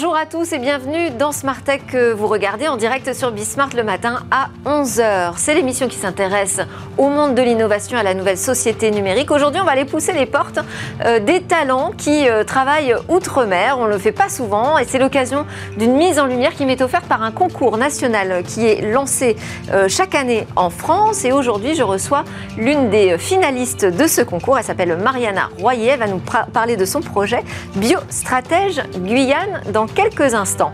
Bonjour à tous et bienvenue dans Smart Tech que vous regardez en direct sur Bismart le matin à 11h. C'est l'émission qui s'intéresse au monde de l'innovation, à la nouvelle société numérique. Aujourd'hui, on va aller pousser les portes euh, des talents qui euh, travaillent outre-mer. On ne le fait pas souvent et c'est l'occasion d'une mise en lumière qui m'est offerte par un concours national qui est lancé euh, chaque année en France. Et aujourd'hui, je reçois l'une des finalistes de ce concours. Elle s'appelle Mariana Royer. Elle va nous parler de son projet Biostratège Guyane dans quelques instants.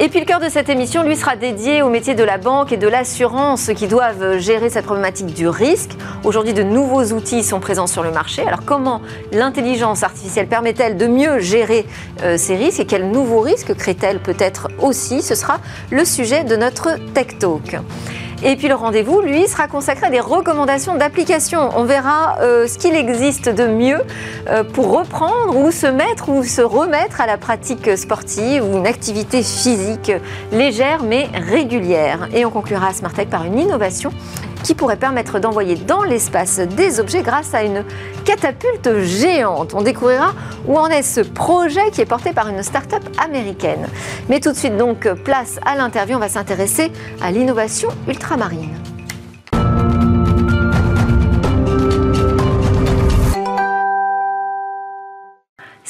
Et puis le cœur de cette émission, lui, sera dédié au métier de la banque et de l'assurance qui doivent gérer cette problématique du risque. Aujourd'hui, de nouveaux outils sont présents sur le marché. Alors comment l'intelligence artificielle permet-elle de mieux gérer euh, ces risques et quels nouveaux risques crée-t-elle peut-être aussi? Ce sera le sujet de notre Tech Talk. Et puis le rendez-vous, lui, sera consacré à des recommandations d'application. On verra euh, ce qu'il existe de mieux euh, pour reprendre ou se mettre ou se remettre à la pratique sportive ou une activité physique légère mais régulière. Et on conclura Smart Tech par une innovation qui pourrait permettre d'envoyer dans l'espace des objets grâce à une catapulte géante. On découvrira où en est ce projet qui est porté par une start-up américaine. Mais tout de suite donc, place à l'interview, on va s'intéresser à l'innovation ultramarine.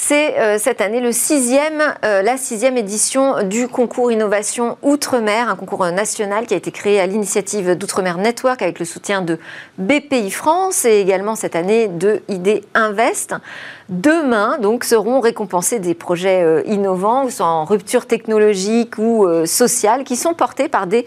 C'est euh, cette année euh, la sixième édition du concours Innovation Outre-mer, un concours national qui a été créé à l'initiative d'Outre-mer Network avec le soutien de BPI France et également cette année de ID Invest. Demain, donc, seront récompensés des projets euh, innovants, ou en rupture technologique ou sociale, qui sont portés par des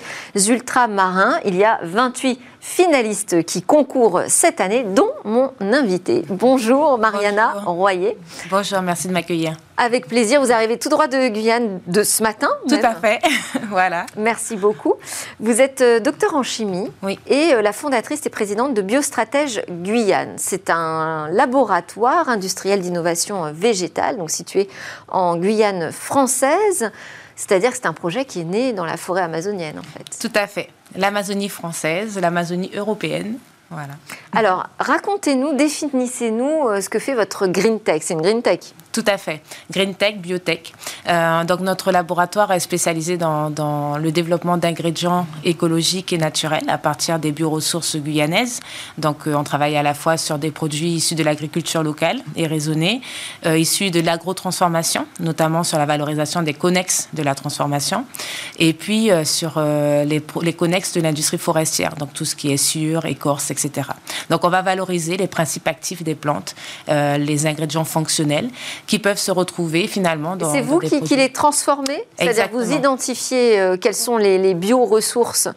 ultramarins. Il y a 28 finalistes qui concourent cette année, dont mon invité. Bonjour Mariana Royer. Bonjour, merci de m'accueillir. Avec plaisir, vous arrivez tout droit de Guyane de ce matin. Tout à fait, voilà. Merci beaucoup. Vous êtes euh, docteur en chimie oui. et euh, la fondatrice et présidente de Biostratège Guyane. C'est un laboratoire industriel d'innovation euh, végétale, donc situé en Guyane française. C'est-à-dire que c'est un projet qui est né dans la forêt amazonienne, en fait. Tout à fait. L'Amazonie française, l'Amazonie européenne. Voilà. Alors, racontez-nous, définissez-nous ce que fait votre Green Tech. C'est une Green Tech tout à fait. Green Tech, Biotech. Euh, donc notre laboratoire est spécialisé dans, dans le développement d'ingrédients écologiques et naturels à partir des bioressources guyanaises. Donc euh, on travaille à la fois sur des produits issus de l'agriculture locale et raisonnée, euh, issus de l'agrotransformation, notamment sur la valorisation des connexes de la transformation, et puis euh, sur euh, les, les connexes de l'industrie forestière, donc tout ce qui est sûr, écorce, etc. Donc on va valoriser les principes actifs des plantes, euh, les ingrédients fonctionnels qui peuvent se retrouver finalement dans. C'est vous dans qui, qui, les transformez? C'est-à-dire vous identifiez euh, quelles sont les, les bioressources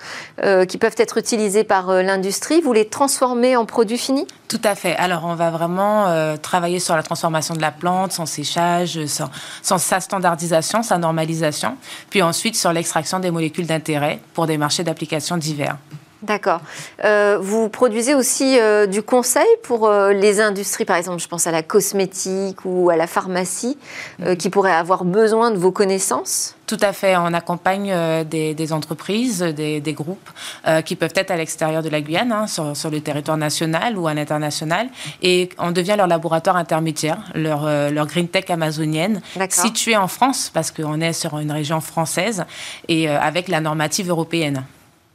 euh, qui peuvent être utilisées par euh, l'industrie, vous les transformez en produits finis? Tout à fait. Alors, on va vraiment travailler sur la transformation de la plante, son séchage, sans, sans, sa standardisation, sa normalisation, puis ensuite sur l'extraction des molécules d'intérêt pour des marchés d'application divers. D'accord. Euh, vous produisez aussi euh, du conseil pour euh, les industries, par exemple, je pense à la cosmétique ou à la pharmacie, euh, qui pourraient avoir besoin de vos connaissances? Tout à fait. On accompagne des, des, entreprises, des, des groupes euh, qui peuvent être à l'extérieur de la Guyane, hein, sur, sur, le territoire national ou à l'international. Et on devient leur laboratoire intermédiaire, leur, euh, leur green tech amazonienne, située en France, parce qu'on est sur une région française, et euh, avec la normative européenne.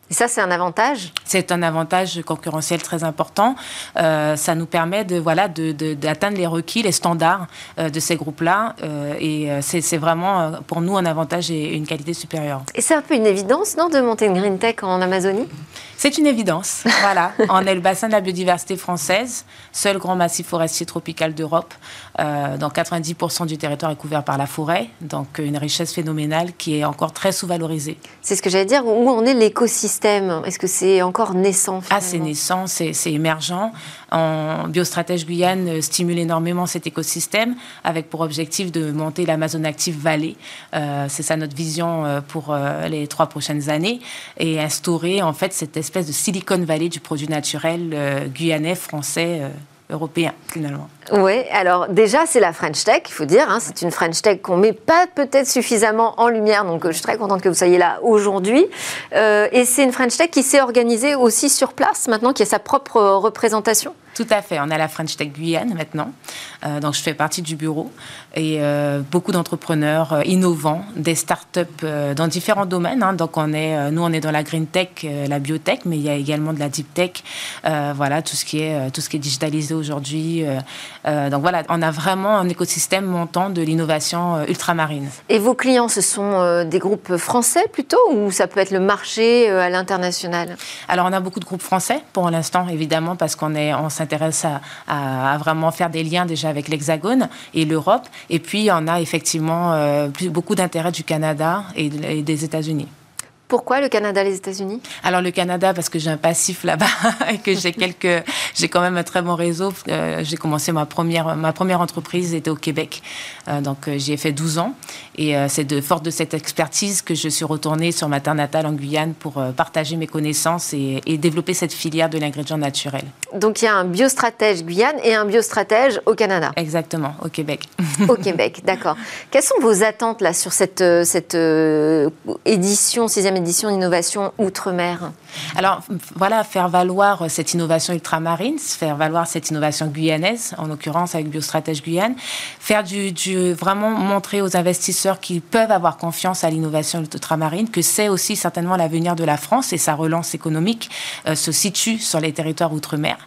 Et ça, c'est un avantage? C'est un avantage concurrentiel très important. Euh, ça nous permet de voilà d'atteindre de, les requis, les standards euh, de ces groupes-là. Euh, et c'est vraiment pour nous un avantage et une qualité supérieure. Et c'est un peu une évidence, non, de monter une green tech en Amazonie? C'est une évidence. Voilà, on est le bassin de la biodiversité française, seul grand massif forestier tropical d'Europe. Donc 90% du territoire est couvert par la forêt, donc une richesse phénoménale qui est encore très sous-valorisée. C'est ce que j'allais dire. Où en est l'écosystème? Est-ce que c'est encore naissant Ah, c'est naissant, c'est émergent. En Biostratège Guyane stimule énormément cet écosystème avec pour objectif de monter l'Amazon Active Valley. Euh, c'est ça notre vision euh, pour euh, les trois prochaines années et instaurer en fait cette espèce de Silicon Valley du produit naturel euh, guyanais, français. européen finalement. Oui, alors déjà c'est la French Tech, il faut dire, hein, c'est une French Tech qu'on met pas peut-être suffisamment en lumière, donc je suis très contente que vous soyez là aujourd'hui. et c'est une French Tech qui s'est organisée aussi sur place maintenant, qui a sa propre représentation. Tout à fait. On a la French Tech Guyane maintenant. Euh, donc, je fais partie du bureau. Et euh, beaucoup d'entrepreneurs euh, innovants, des startups dans différents domaines. Hein. Donc, on est, nous, on est dans la green tech, la biotech, mais il y a également de la deep tech. voilà, tout ce qui est, tout ce qui est digitalisé aujourd'hui. Donc, voilà, on a vraiment un écosystème montant de l'innovation ultramarine. Et vos clients, ce sont des groupes français plutôt ou ça peut être le marché à l'international? Alors, on a beaucoup de groupes français pour l'instant, évidemment, parce qu'on est, on s'intéresse à, vraiment faire des liens déjà avec l'Hexagone et l'Europe. Et puis, on a effectivement euh, beaucoup d'intérêt du Canada et des États-Unis. Pourquoi le Canada, les États-Unis? Alors le Canada parce que j'ai un passif là-bas et que j'ai quelques, j'ai quand même un très bon réseau. Euh, j'ai commencé ma première, ma première entreprise était au Québec, euh, donc euh, j'y ai fait 12 ans et c'est de force de cette expertise que je suis retournée sur ma terre natale en Guyane pour partager mes connaissances et, et développer cette filière de l'ingrédient naturel. Donc il y a un biostratège Guyane et un biostratège au Canada. Exactement, au Québec. au Québec, d'accord. Quelles sont vos attentes là sur cette cette édition sixième édition d'innovation Outre-mer. Alors voilà, faire valoir cette innovation ultramarine, faire valoir cette innovation guyanaise, en l'occurrence avec Biostratège Guyane, faire du, vraiment montrer aux investisseurs qu'ils peuvent avoir confiance à l'innovation ultramarine, que c'est aussi certainement l'avenir de la France et sa relance économique euh, se situe sur les territoires outre-mer,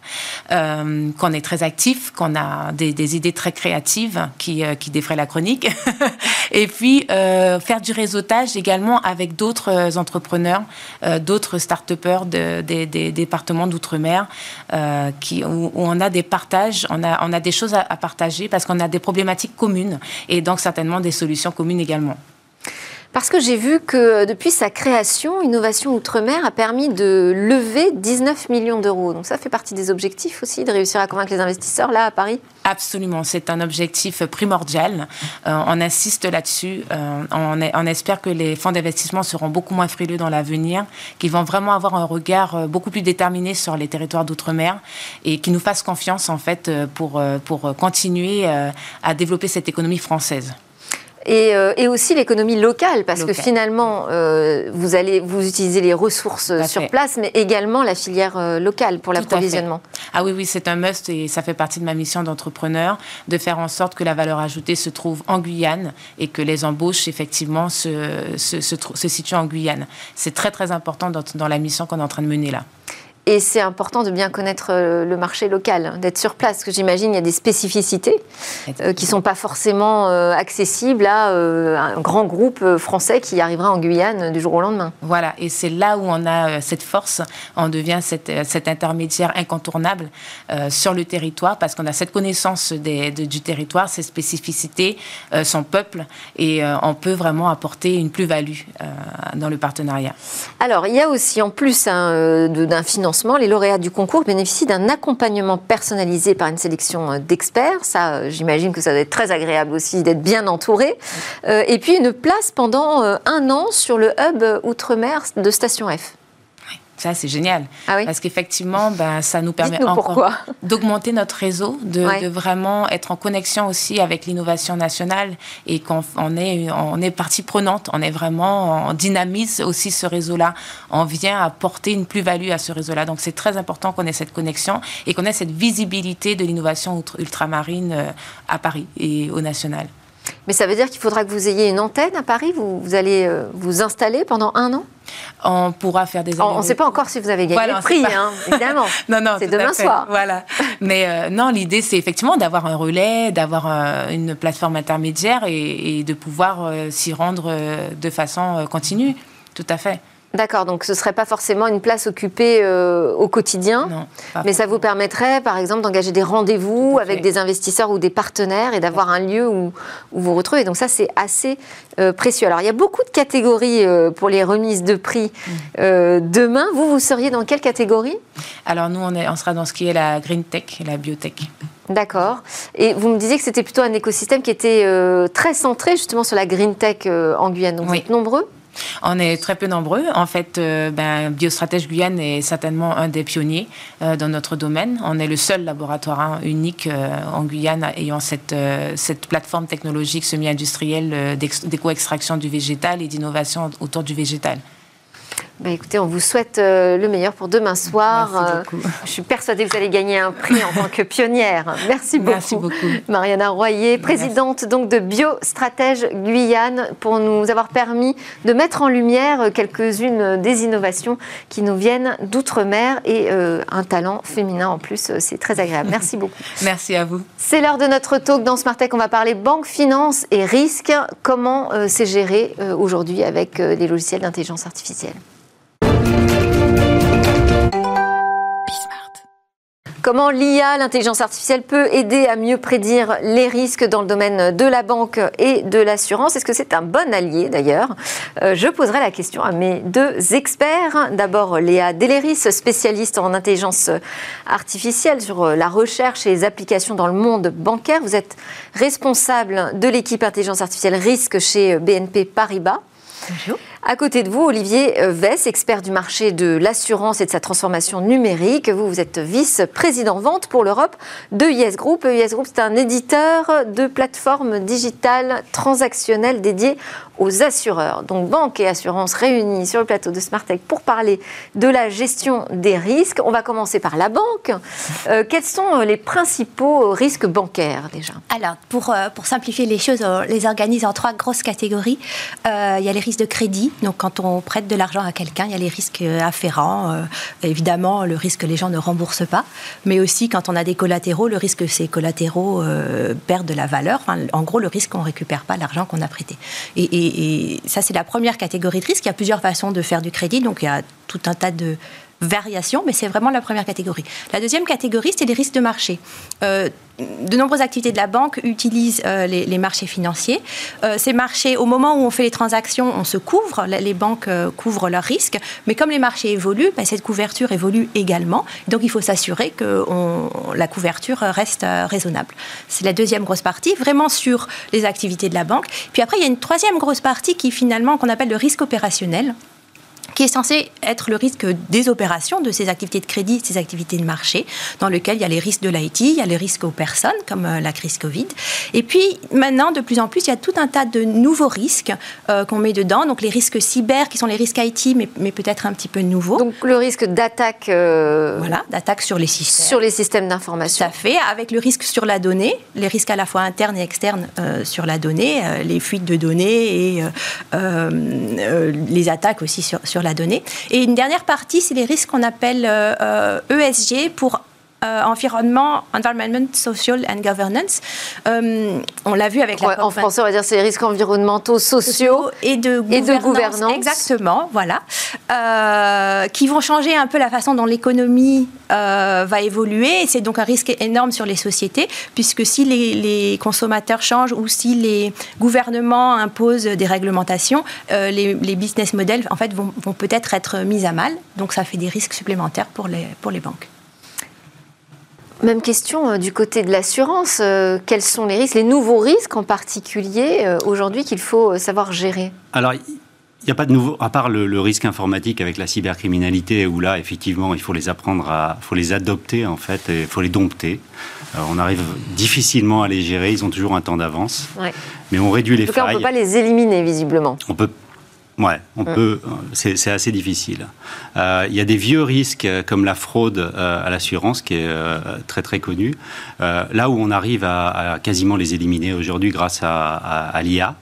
euh, qu'on est très actif, qu'on a des, idées très créatives qui, euh, qui défraient la chronique, et puis faire du réseautage également avec d'autres entreprises entrepreneurs, euh, d'autres start-upers des départements d'outre-mer euh, où, on a des partages, on a des choses à partager parce qu'on a des problématiques communes et donc certainement des solutions communes également. Parce que j'ai vu que depuis sa création, Innovation Outre-mer a permis de lever 19 millions d'euros. Donc ça fait partie des objectifs aussi, de réussir à convaincre les investisseurs là à Paris? Absolument, c'est un objectif primordial. Euh, on insiste là-dessus. Euh, on, espère que les fonds d'investissement seront beaucoup moins frileux dans l'avenir, qu'ils vont vraiment avoir un regard euh, beaucoup plus déterminé sur les territoires d'outre-mer et qu'ils nous fassent confiance en fait pour, pour continuer à développer cette économie française. Euh, et, aussi l'économie locale, parce que finalement, euh, vous allez vous utilisez les ressources sur place, mais également la filière euh, locale pour l'approvisionnement. Ah oui, oui, c'est un must et ça fait partie de ma mission d'entrepreneur de faire en sorte que la valeur ajoutée se trouve en Guyane et que les embauches effectivement se, se, se, situent en Guyane. C'est très très important dans, dans la mission qu'on est en train de mener là. Et c'est important de bien connaître euh, le marché local, hein, d'être sur place, parce que j'imagine il y a des spécificités euh, qui ne sont pas forcément euh, accessibles à un grand groupe français qui arrivera en Guyane du jour au lendemain. Voilà, et c'est là où on a cette force, on devient cet intermédiaire incontournable sur le territoire, parce qu'on a cette connaissance du territoire, ses spécificités, son peuple, et on peut vraiment apporter une plus-value dans le partenariat. Alors, il y a aussi, en plus hein, d'un financement, les lauréats du concours bénéficient d'un accompagnement personnalisé par une sélection euh, d'experts. Ça, euh, j'imagine que ça doit être très agréable aussi d'être bien entouré. Euh, et puis une place pendant un an sur le hub Outre-mer de Station F. Ça, c'est génial. Ah Parce qu'effectivement, ben, ça nous permet encore d'augmenter notre réseau, de, vraiment être en connexion aussi avec l'innovation nationale et qu'on on est, on est partie prenante. On est vraiment, on dynamise aussi ce réseau-là. On vient apporter une plus-value à ce réseau-là. Donc, c'est très important qu'on ait cette connexion et qu'on ait cette visibilité de l'innovation ultramarine euh, à Paris et au national. Mais ça veut dire qu'il faudra que vous ayez une antenne à Paris vous, vous allez euh, vous installer pendant un an? On pourra faire des On ne sait pas encore si vous avez gagné le prix, hein, évidemment. non, non, c'est demain soir. Voilà. Mais euh, non, l'idée, c'est effectivement d'avoir un relais, d'avoir euh, une plateforme intermédiaire et, de pouvoir s'y rendre de façon continue. Tout à fait. D'accord, donc ce ne serait pas forcément une place occupée euh, au quotidien, mais ça vous permettrait, par exemple, d'engager des rendez-vous avec des investisseurs ou des partenaires et d'avoir un lieu où, vous vous retrouvez. Donc ça, c'est assez euh, précieux. Alors, il y a beaucoup de catégories euh, pour les remises de prix mm. demain. Vous, vous seriez dans quelle catégorie? Alors, nous, on, est, on sera dans ce qui est la green tech, la biotech. D'accord. Et vous me disiez que c'était plutôt un écosystème qui était très centré justement sur la green tech en Guyane. Donc, vous êtes nombreux? On est très peu nombreux. En fait, ben, Biostratège Guyane est certainement un des pionniers dans notre domaine. On est le seul laboratoire hein, unique en Guyane ayant cette plateforme technologique semi-industrielle d'éco-extraction du végétal et d'innovation autour du végétal. Bah, écoutez, on vous souhaite euh, le meilleur pour demain soir. Merci euh, je suis persuadée que vous allez gagner un prix en tant que pionnière. Merci beaucoup. Merci beaucoup. Mariana Royer, présidente donc de Biostratège Guyane, pour nous avoir permis de mettre en lumière quelques-unes des innovations qui nous viennent d'outre-mer et euh, un talent féminin en plus. C'est très agréable. Merci beaucoup. Merci à vous. C'est l'heure de notre talk dans Smart Tech. On va parler banque, finance et risques. Comment c'est géré aujourd'hui avec les logiciels d'intelligence artificielle? Comment l'IA, l'intelligence artificielle, peut aider à mieux prédire les risques dans le domaine de la banque et de l'assurance? Est-ce que c'est un bon allié d'ailleurs? Euh, Je poserai la question à mes deux experts. D'abord, Léa Deléris, spécialiste en intelligence artificielle sur la recherche et les applications dans le monde bancaire. Vous êtes responsable de l'équipe intelligence artificielle risque chez BNP Paribas. Bonjour. À côté de vous, Olivier Vess, expert du marché de l'assurance et de sa transformation numérique. Vous, vous êtes vice-président vente pour l'Europe de Yes Group. Yes Group, c'est un éditeur de plateformes digitales transactionnelles dédiées aux assureurs. Donc banque et assurance réunis sur le plateau de Smartech pour parler de la gestion des risques. On va commencer par la banque. Euh, quels sont les principaux risques bancaires déjà? Alors, pour, euh, pour simplifier les choses, on les organise en trois grosses catégories. Euh, il y a les risques de crédit. Donc quand on prête de l'argent à quelqu'un, il y a les risques afférents. évidemment, le risque que les gens ne remboursent pas. Mais aussi quand on a des collatéraux, le risque que ces collatéraux perdent de la valeur. en gros, le risque qu'on ne récupère pas l'argent qu'on a prêté. et et, ça, c'est la première catégorie de risque. Il y a plusieurs façons de faire du crédit, donc il y a tout un tas de variations, mais c'est vraiment la première catégorie. La deuxième catégorie, c'est les risques de marché. Euh, de nombreuses activités de la banque utilisent euh, les, marchés financiers. Euh, ces marchés, au moment où on fait les transactions, on se couvre, les banques couvrent leurs risques, mais comme les marchés évoluent, ben, cette couverture évolue également. Donc il faut s'assurer que la couverture reste raisonnable. C'est la deuxième grosse partie, vraiment sur les activités de la banque. Puis après, il y a une troisième grosse partie qui finalement qu'on appelle le risque opérationnel qui est censé être le risque des opérations, de ces activités de crédit, ces activités de marché, dans lequel il y a les risques de l'IT, il y a les risques aux personnes, comme euh, la crise Covid. Et puis maintenant, de plus en plus, il y a tout un tas de nouveaux risques euh, qu'on met dedans. Donc les risques cyber, qui sont les risques IT, mais, mais peut-être un petit peu nouveaux. Donc le risque d'attaque. Euh, voilà, d'attaque sur les systèmes. Sur les systèmes d'information. Ça fait, avec le risque sur la donnée, les risques à la fois internes et externes sur la donnée, les fuites de données et les attaques aussi sur, sur la donnée. Et une dernière partie, c'est les risques qu'on appelle ESG euh, e pour euh, environnement, environment, social and governance. Euh, on l'a vu avec la En français, on va dire c'est les risques environnementaux, sociaux, et, de gouvernance, Exactement, voilà. qui vont changer un peu la façon dont l'économie va évoluer. C'est donc un risque énorme sur les sociétés, puisque si les, consommateurs changent ou si les gouvernements imposent des réglementations, les, business models en fait, vont, vont peut-être être mis à mal. Donc ça fait des risques supplémentaires pour les, pour les banques. Même question euh, du côté de l'assurance. Euh, quels sont les risques, les nouveaux risques en particulier euh, aujourd'hui qu'il faut savoir gérer? Alors, il n'y a pas de nouveau, à part le, risque informatique avec la cybercriminalité, où là, effectivement, il faut les apprendre à, faut les adopter en fait, il faut les dompter. on arrive difficilement à les gérer, ils ont toujours un temps d'avance. Mais on réduit les en tout on ne peut pas les éliminer visiblement. On peut Ouais, on peut. C'est assez difficile. Euh, il y a des vieux risques euh, comme la fraude euh, à l'assurance qui est très très connue. là où on arrive à, quasiment les éliminer aujourd'hui grâce à, l'IA.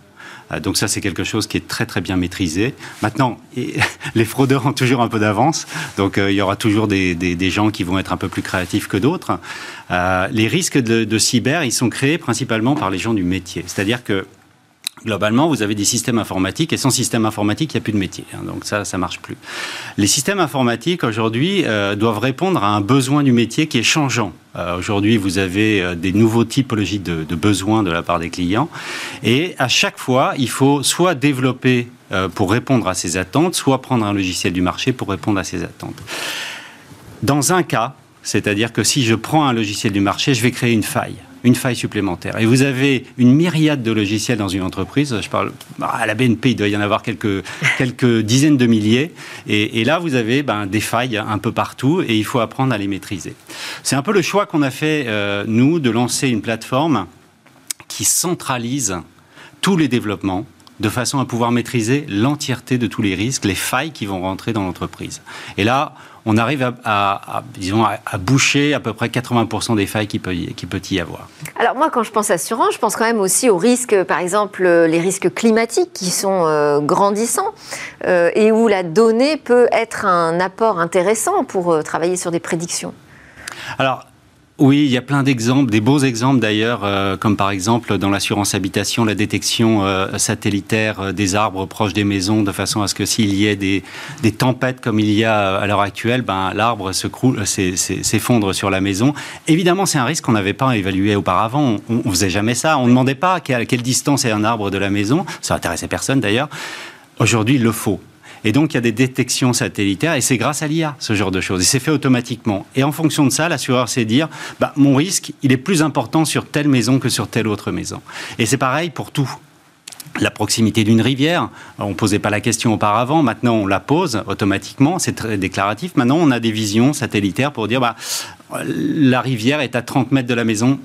Donc ça, c'est quelque chose qui est très très bien maîtrisé. Maintenant, les fraudeurs ont toujours un peu d'avance, donc il y aura toujours des, gens qui vont être un peu plus créatifs que d'autres. les risques de, de, cyber, ils sont créés principalement par les gens du métier. C'est-à-dire que Globalement, vous avez des systèmes informatiques et sans système informatique, il n'y a plus de métier. Hein, donc ça, ça marche plus. Les systèmes informatiques aujourd'hui euh, doivent répondre à un besoin du métier qui est changeant. Euh, aujourd'hui, vous avez euh, des nouveaux typologies de, de, besoins de la part des clients, et à chaque fois, il faut soit développer pour répondre à ces attentes, soit prendre un logiciel du marché pour répondre à ces attentes. Dans un cas, c'est-à-dire que si je prends un logiciel du marché, je vais créer une faille une faille supplémentaire. Et vous avez une myriade de logiciels dans une entreprise. Je parle à la BNP, il doit y en avoir quelques, quelques dizaines de milliers. Et, là, vous avez ben, des failles un peu partout et il faut apprendre à les maîtriser. C'est un peu le choix qu'on a fait, euh, nous, de lancer une plateforme qui centralise tous les développements de façon à pouvoir maîtriser l'entièreté de tous les risques, les failles qui vont rentrer dans l'entreprise. Et là, on arrive à, disons, à, boucher à peu près 80% des failles qui peut, qui peut y avoir. Alors moi, quand je pense assurance, je pense quand même aussi aux risques, par exemple, les risques climatiques qui sont euh, grandissants euh, et où la donnée peut être un apport intéressant pour euh, travailler sur des prédictions. Alors, oui, il y a plein d'exemples, des beaux exemples d'ailleurs, euh, comme par exemple dans l'assurance habitation, la détection euh, satellitaire euh, des arbres proches des maisons, de façon à ce que s'il y ait des, tempêtes comme il y a à l'heure actuelle, ben, l'arbre s'effondre sur la maison. Évidemment, c'est un risque qu'on n'avait pas évalué auparavant. On ne faisait jamais ça. On ne demandait pas à quelle distance est un arbre de la maison. Ça intéressait personne d'ailleurs. Aujourd'hui, il le faut. Et donc, il y a des détections satellitaires et c'est grâce à l'IA, ce genre de choses. Et c'est fait automatiquement. Et en fonction de ça, l'assureur sait dire, bah, mon risque, il est plus important sur telle maison que sur telle autre maison. Et c'est pareil pour tout la proximité d'une rivière. On ne posait pas la question auparavant, maintenant on la pose automatiquement, c'est très déclaratif. Maintenant on a des visions satellitaires pour dire bah, la rivière est à 30 mètres de la maison,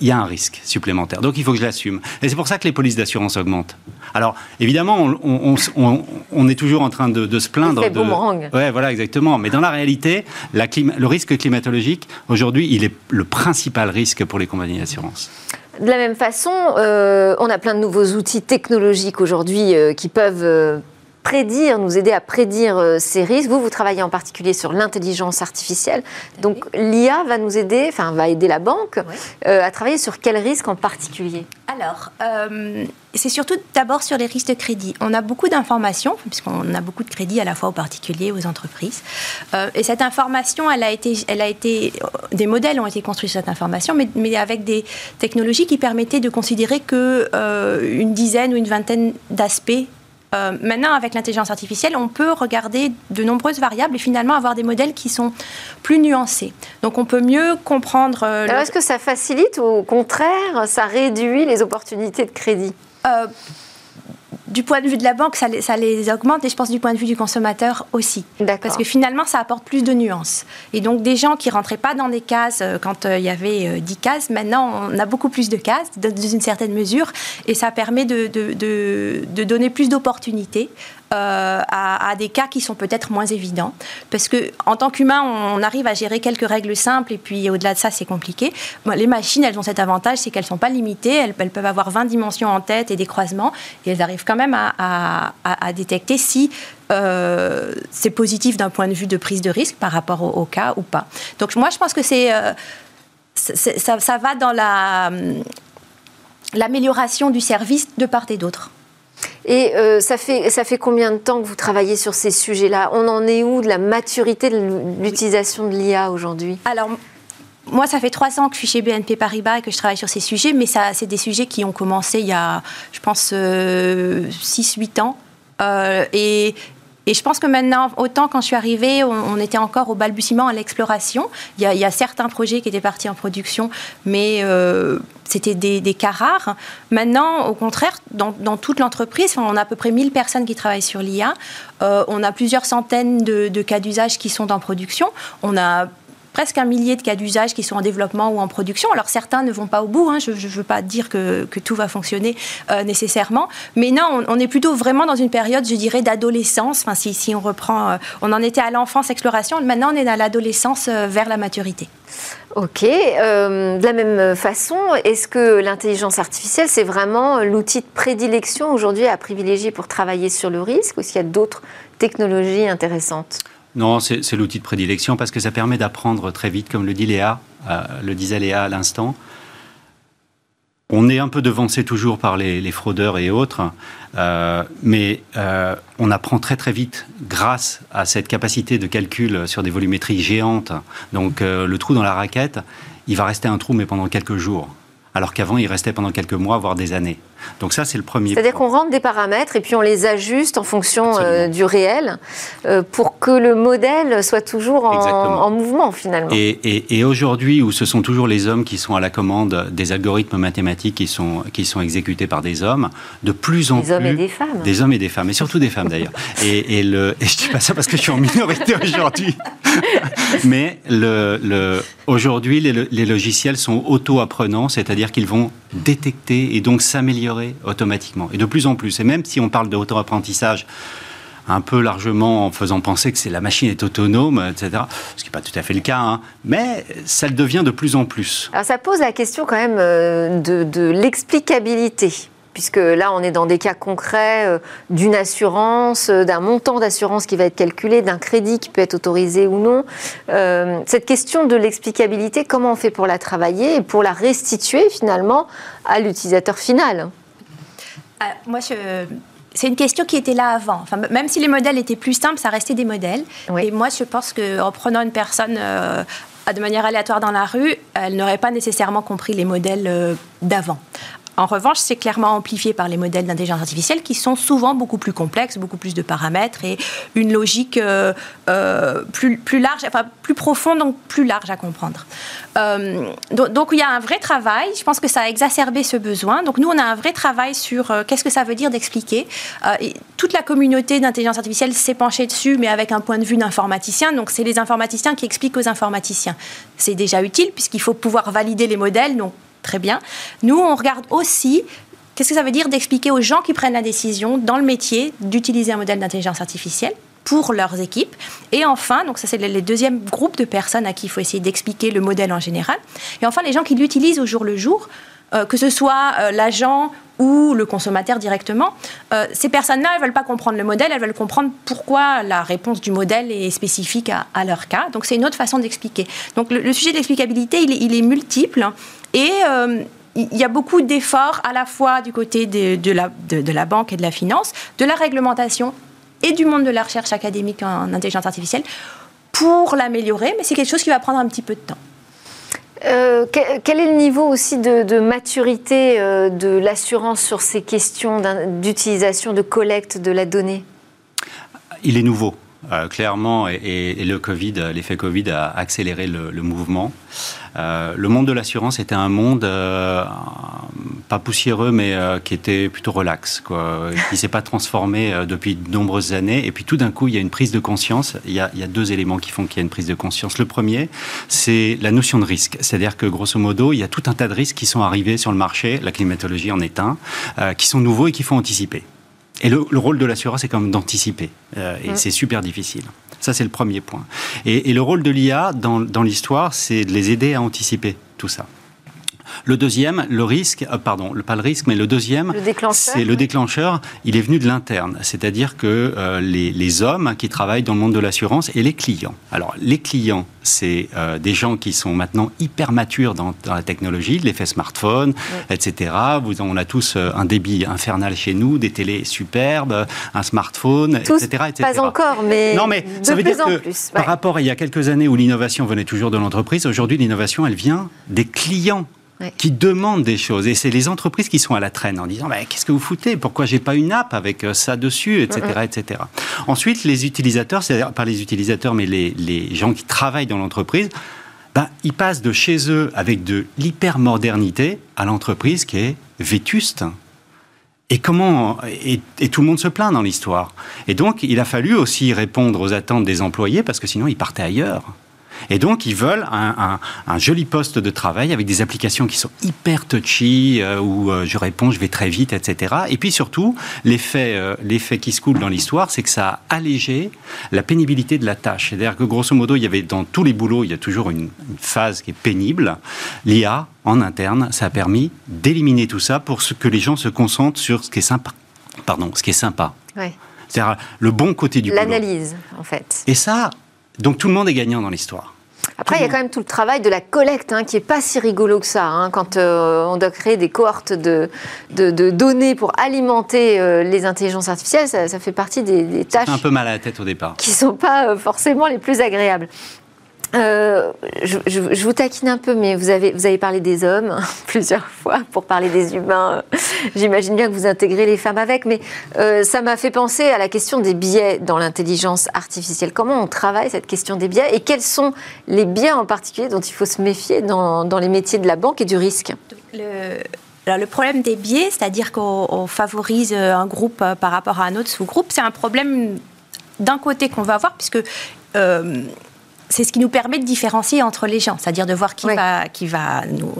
il y a un risque supplémentaire. Donc il faut que je l'assume. Et c'est pour ça que les polices d'assurance augmentent. Alors évidemment, on, est toujours en train de, se plaindre. de boomerang. Ouais, voilà, exactement. Mais dans la réalité, le risque climatologique, aujourd'hui, il est le principal risque pour les compagnies d'assurance. De la même façon, euh, on a plein de nouveaux outils technologiques aujourd'hui euh, qui peuvent euh, prédire, nous aider à prédire euh, ces risques. Vous, vous travaillez en particulier sur l'intelligence artificielle. Donc l'IA va nous aider, enfin va aider la banque euh, à travailler sur quels risques en particulier? Alors, euh, c'est surtout d'abord sur les risques de crédit. On a beaucoup d'informations, puisqu'on a beaucoup de crédits à la fois aux particuliers, aux entreprises. et cette information, elle a été, elle a été, des modèles ont été construits sur cette information, mais, mais avec des technologies qui permettaient de considérer que une dizaine ou une vingtaine d'aspects euh, maintenant, avec l'intelligence artificielle, on peut regarder de nombreuses variables et finalement avoir des modèles qui sont plus nuancés. Donc, on peut mieux comprendre. Euh, Alors, est-ce que ça facilite ou au contraire, ça réduit les opportunités de crédit? Euh, du point de vue de la banque, ça les, augmente et je pense du point de vue du consommateur aussi. Parce que finalement, ça apporte plus de nuances. Et donc, des gens qui rentraient pas dans des cases euh, quand euh, il y avait 10 euh, cases, maintenant, on a beaucoup plus de cases, dans une certaine mesure, et ça permet de, de donner plus d'opportunités euh, à, des cas qui sont peut-être moins évidents. Parce que en tant qu'humain, on arrive à gérer quelques règles simples et puis au-delà de ça, c'est compliqué. les machines, elles ont cet avantage, c'est qu'elles ne sont pas limitées. Elles, peuvent avoir 20 dimensions en tête et des croisements et elles arrivent quand même à, détecter si euh, c'est positif d'un point de vue de prise de risque par rapport au, cas ou pas. Donc moi, je pense que c'est euh, ça, ça, va dans la l'amélioration du service de part et d'autre. Et euh, ça, fait, ça fait combien de temps que vous travaillez sur ces sujets-là? On en est où de la maturité de l'utilisation de l'IA aujourd'hui? Alors, moi, ça fait trois ans que je suis chez BNP Paribas et que je travaille sur ces sujets, mais c'est des sujets qui ont commencé il y a, je pense, 6-8 euh, ans. Euh, et, et je pense que maintenant, autant quand je suis arrivée, on, était encore au balbutiement, à l'exploration. Il, y a certains projets qui étaient partis en production, mais euh, c'était des, cas rares. Maintenant, au contraire, dans, toute l'entreprise, on a à peu près 1000 personnes qui travaillent sur l'IA. Euh, on a plusieurs centaines de, de cas d'usage qui sont en production. On a presque un millier de cas d'usage qui sont en développement ou en production. Alors certains ne vont pas au bout, hein. je ne veux pas dire que, tout va fonctionner euh, nécessairement, mais non, on, est plutôt vraiment dans une période, je dirais, d'adolescence. Enfin, si, si, on reprend, euh, on en était à l'enfance, exploration, maintenant on est à l'adolescence euh, vers la maturité. Ok. de la même façon, est-ce que l'intelligence artificielle, c'est vraiment l'outil de prédilection aujourd'hui à privilégier pour travailler sur le risque ou est-ce qu'il y a d'autres technologies intéressantes? Non, c'est l'outil de prédilection parce que ça permet d'apprendre très vite, comme le dit Léa, euh, le disait Léa à l'instant. On est un peu devancé toujours par les, fraudeurs et autres, euh, mais euh, on apprend très très vite grâce à cette capacité de calcul sur des volumétries géantes. Donc le trou dans la raquette, il va rester un trou, mais pendant quelques jours. alors qu'avant, il restait pendant quelques mois, voire des années. Donc ça, c'est le premier. C'est-à-dire qu'on rentre des paramètres et puis on les ajuste en fonction euh, du réel euh, pour que le modèle soit toujours en, mouvement finalement. Et, aujourd'hui, où ce sont toujours les hommes qui sont à la commande des algorithmes mathématiques qui sont, qui sont exécutés par des hommes, de plus en plus... Des hommes et des femmes. Des hommes et des femmes, et surtout des femmes d'ailleurs. et, le, et je dis pas ça parce que je suis en minorité aujourd'hui. Mais le, aujourd'hui, les, logiciels sont auto-apprenants, c'est-à-dire qu'ils vont détecter et donc s'améliorer automatiquement. Et de plus en plus. Et même si on parle d'auto-apprentissage, un peu largement en faisant penser que c'est la machine est autonome, etc. Ce qui n'est pas tout à fait le cas, hein. mais ça le devient de plus en plus. Alors ça pose la question quand même euh, de l'explicabilité puisque là, on est dans des cas concrets euh, d'une assurance, euh, d'un montant d'assurance qui va être calculé, d'un crédit qui peut être autorisé ou non. Cette question de l'explicabilité, comment on fait pour la travailler et pour la restituer finalement à l'utilisateur final? Moi, c'est une question qui était là avant. Enfin, même si les modèles étaient plus simples, ça restait des modèles. Et moi, je pense qu'en prenant une personne de manière aléatoire dans la rue, elle n'aurait pas nécessairement compris les modèles d'avant. En revanche, c'est clairement amplifié par les modèles d'intelligence artificielle qui sont souvent beaucoup plus complexes, beaucoup plus de paramètres et une logique euh, euh, plus, large, enfin plus profonde, donc plus large à comprendre. Euh, donc, il y a un vrai travail. Je pense que ça a exacerbé ce besoin. Donc nous, on a un vrai travail sur qu'est-ce que ça veut dire d'expliquer. Toute la communauté d'intelligence artificielle s'est penchée dessus, mais avec un point de vue d'informaticien. Donc c'est les informaticiens qui expliquent aux informaticiens. C'est déjà utile puisqu'il faut pouvoir valider les modèles. Très bien. Nous, on regarde aussi qu'est-ce que ça veut dire d'expliquer aux gens qui prennent la décision dans le métier d'utiliser un modèle d'intelligence artificielle pour leurs équipes. Et enfin, donc ça c'est le deuxième groupe de personnes à qui il faut essayer d'expliquer le modèle en général. Et enfin, les gens qui l'utilisent au jour le jour, euh, que ce soit euh, l'agent ou le consommateur directement, euh, ces personnes-là, elles ne veulent pas comprendre le modèle, elles veulent comprendre pourquoi la réponse du modèle est spécifique à, leur cas. Donc c'est une autre façon d'expliquer. Donc le, sujet d'explicabilité, il, il, est multiple et il y a beaucoup d'efforts à la fois du côté de, de, la, banque et de la finance, de la réglementation et du monde de la recherche académique en intelligence artificielle pour l'améliorer, mais c'est quelque chose qui va prendre un petit peu de temps. Euh, quel est le niveau aussi de, maturité euh, de l'assurance sur ces questions d'utilisation, de collecte de la donnée? Il est nouveau. Euh, clairement, et, le Covid, l'effet Covid a accéléré le, mouvement. Euh, le monde de l'assurance était un monde euh, pas poussiéreux, mais qui était plutôt relax, quoi, qui s'est pas transformé depuis de nombreuses années. Et puis tout d'un coup, il y a une prise de conscience. Il y a, il y a deux éléments qui font qu'il y a une prise de conscience. Le premier, c'est la notion de risque, c'est-à-dire que grosso modo, il y a tout un tas de risques qui sont arrivés sur le marché. La climatologie en est un, qui sont nouveaux et qui faut anticiper. Et le, rôle de l'assureur, c'est quand même d'anticiper. Euh, et mm. c'est super difficile. Ça, c'est le premier point. Et, le rôle de l'IA dans, dans l'histoire, c'est de les aider à anticiper tout ça. Le deuxième, le risque, euh, pardon, pas le risque, mais le deuxième, c'est le déclencheur. Il est venu de l'interne, c'est-à-dire que euh, les, hommes qui travaillent dans le monde de l'assurance et les clients. Alors, les clients, c'est euh, des gens qui sont maintenant hyper matures dans, la technologie, l'effet smartphone, etc. Vous, on a tous un débit infernal chez nous, des télés superbes, un smartphone, etc., Pas encore, mais non, mais ça veut dire que par rapport à il y a quelques années où l'innovation venait toujours de l'entreprise, aujourd'hui l'innovation, elle vient des clients qui demandent des choses. Et c'est les entreprises qui sont à la traîne en disant bah, Qu'est-ce que vous foutez? Pourquoi j'ai pas une app avec euh, ça dessus? Etc., etc. Ensuite, les utilisateurs, c'est-à-dire pas les utilisateurs, mais les, les gens qui travaillent dans l'entreprise, bah, ils passent de chez eux avec de l'hypermodernité à l'entreprise qui est vétuste. Et comment et, et, tout le monde se plaint dans l'histoire. Et donc, il a fallu aussi répondre aux attentes des employés parce que sinon, ils partaient ailleurs. Et donc, ils veulent un, joli poste de travail avec des applications qui sont hyper touchy, euh, où euh, je réponds, je vais très vite, etc. Et puis surtout, l'effet, euh, l'effet qui se coule dans l'histoire, c'est que ça a allégé la pénibilité de la tâche. C'est-à-dire que grosso modo, il y avait dans tous les boulots, il y a toujours une, phase qui est pénible. L'IA, en interne, ça a permis d'éliminer tout ça pour que les gens se concentrent sur ce qui est sympa. Pardon, ce qui est sympa. C'est-à-dire le bon côté du boulot. L'analyse, en fait. Et ça, donc tout le monde est gagnant dans l'histoire. Après, il y a quand même tout le travail de la collecte hein, qui n'est pas si rigolo que ça. Hein, quand euh, on doit créer des cohortes de, de, données pour alimenter euh, les intelligences artificielles, ça, fait partie des, tâches. un peu mal à la tête au départ. Qui ne sont pas euh, forcément les plus agréables. Euh, je, vous taquine un peu, mais vous avez, parlé des hommes plusieurs fois pour parler des humains. J'imagine bien que vous intégrez les femmes avec, mais euh, ça m'a fait penser à la question des biais dans l'intelligence artificielle. Comment on travaille cette question des biais et quels sont les biais en particulier dont il faut se méfier dans, les métiers de la banque et du risque? Le... Alors le problème des biais, c'est-à-dire qu'on favorise un groupe par rapport à un autre sous-groupe, c'est un problème d'un côté qu'on va avoir, puisque euh, c'est ce qui nous permet de différencier entre les gens, c'est-à-dire de voir qui va, qui va nous.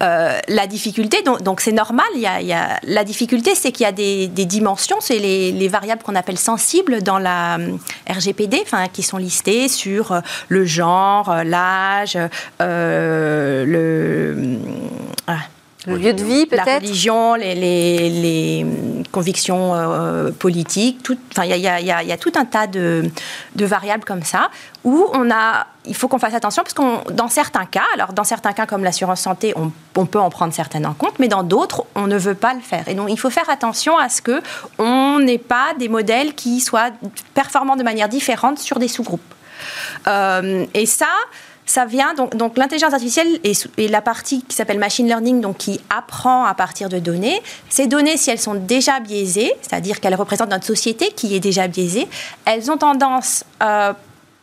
Euh, la difficulté, donc c'est normal. Il y, a, la difficulté, c'est qu'il y a des, dimensions, c'est les, variables qu'on appelle sensibles dans la euh, RGPD, enfin qui sont listées sur euh, le genre, l'âge, le. Ah, le lieu de vie, peut-être La religion, les, les, convictions euh, politiques. Il y, y, y, a tout un tas de, de, variables comme ça où on a, il faut qu'on fasse attention parce que dans certains cas, alors dans certains cas comme l'assurance santé, on, on, peut en prendre certaines en compte, mais dans d'autres, on ne veut pas le faire. Et donc, il faut faire attention à ce que on n'ait pas des modèles qui soient performants de manière différente sur des sous-groupes. Euh, et ça, ça vient donc, l'intelligence artificielle et, la partie qui s'appelle machine learning, donc qui apprend à partir de données. Ces données, si elles sont déjà biaisées, c'est-à-dire qu'elles représentent notre société qui est déjà biaisée, elles ont tendance euh,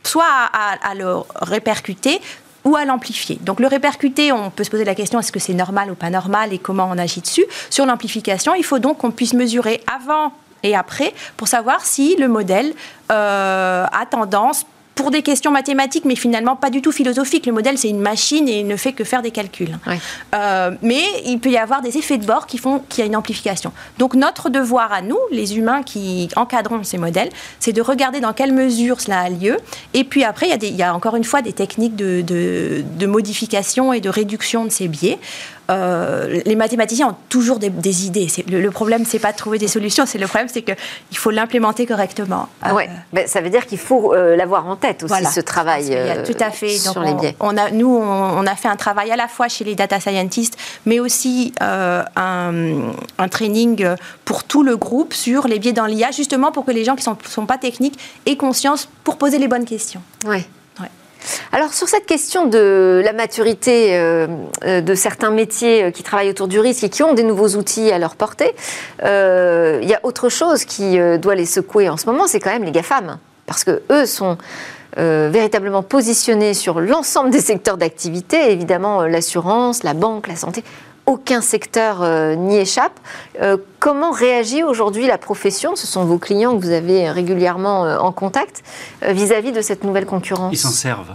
soit à, le répercuter, ou à l'amplifier. Donc le répercuter, on peut se poser la question est-ce que c'est normal ou pas normal et comment on agit dessus. Sur l'amplification, il faut donc qu'on puisse mesurer avant et après pour savoir si le modèle euh, a tendance pour des questions mathématiques, mais finalement pas du tout philosophiques. Le modèle, c'est une machine et il ne fait que faire des calculs. Euh, mais il peut y avoir des effets de bord qui font qu'il y a une amplification. Donc notre devoir à nous, les humains qui encadrons ces modèles, c'est de regarder dans quelle mesure cela a lieu. Et puis après, il y a, il y a encore une fois des techniques de, de, de modification et de réduction de ces biais. Euh, les mathématiciens ont toujours des, idées. Le, le, problème, c'est pas de trouver des solutions, c'est le problème, c'est qu'il faut l'implémenter correctement. Ouais. Ben, ça veut dire qu'il faut euh, l'avoir en tête aussi ce travail. tout à fait. sur les biais. On, a, nous, on, a fait un travail à la fois chez les data scientists, mais aussi euh, un, un, training pour tout le groupe sur les biais dans l'IA, justement pour que les gens qui ne sont, sont, pas techniques aient conscience pour poser les bonnes questions. Oui. Alors sur cette question de la maturité euh, euh, de certains métiers euh, qui travaillent autour du risque et qui ont des nouveaux outils à leur portée, il y a autre chose qui doit les secouer en ce moment, c'est quand même les GAFAM. Parce que eux sont véritablement positionnés sur l'ensemble des secteurs d'activité, évidemment l'assurance, la banque, la santé. Aucun secteur n'y échappe. comment réagit aujourd'hui la profession? Ce sont vos clients que vous avez régulièrement en contact vis à -vis de cette nouvelle concurrence? Ils s'en servent.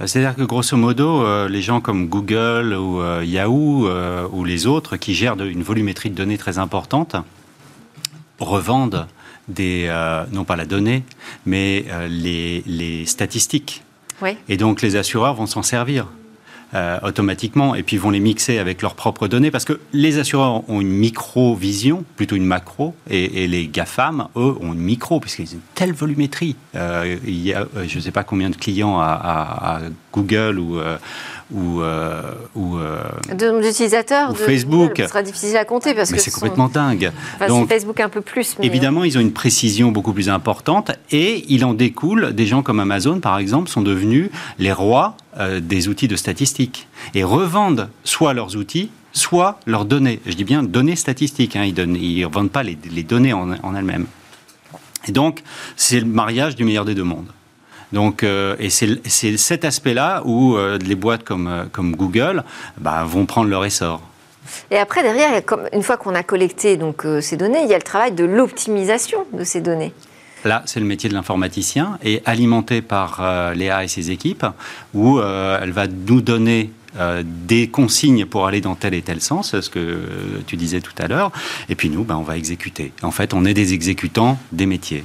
Euh, c'est-à-dire que grosso modo, euh, les gens comme Google ou euh, Yahoo ou les autres qui gèrent une volumétrie de données très importante revendent des, non pas la donnée, mais les, statistiques. Et donc les assureurs vont s'en servir. Euh, automatiquement et puis vont les mixer avec leurs propres données parce que les assureurs ont une micro-vision, plutôt une macro, et, les GAFAM, eux, ont une micro puisqu'ils ont une telle volumétrie. Euh, il y a, euh, je ne sais pas combien de clients à, Google ou ou, euh, ou d'utilisateurs Facebook. Ce sera difficile à compter parce mais que c'est complètement dingue. Donc Facebook un peu plus. évidemment, ils ont une précision beaucoup plus importante et il en découle des gens comme Amazon, par exemple, sont devenus les rois euh, des outils de statistiques et revendent soit leurs outils, soit leurs données. Je dis bien données statistiques. Hein. Ils ne revendent pas les, données en, en elles-mêmes. Et donc, c'est le mariage du meilleur des deux mondes. Donc, euh, et c'est cet aspect-là où euh, les boîtes comme, comme Google bah, vont prendre leur essor. Et après, derrière, une fois qu'on a collecté donc, ces données, il y a le travail de l'optimisation de ces données. Là, c'est le métier de l'informaticien et alimenté par euh, Léa et ses équipes, où euh, elle va nous donner euh, des consignes pour aller dans tel et tel sens, ce que tu disais tout à l'heure, et puis nous, ben, on va exécuter. En fait, on est des exécutants des métiers.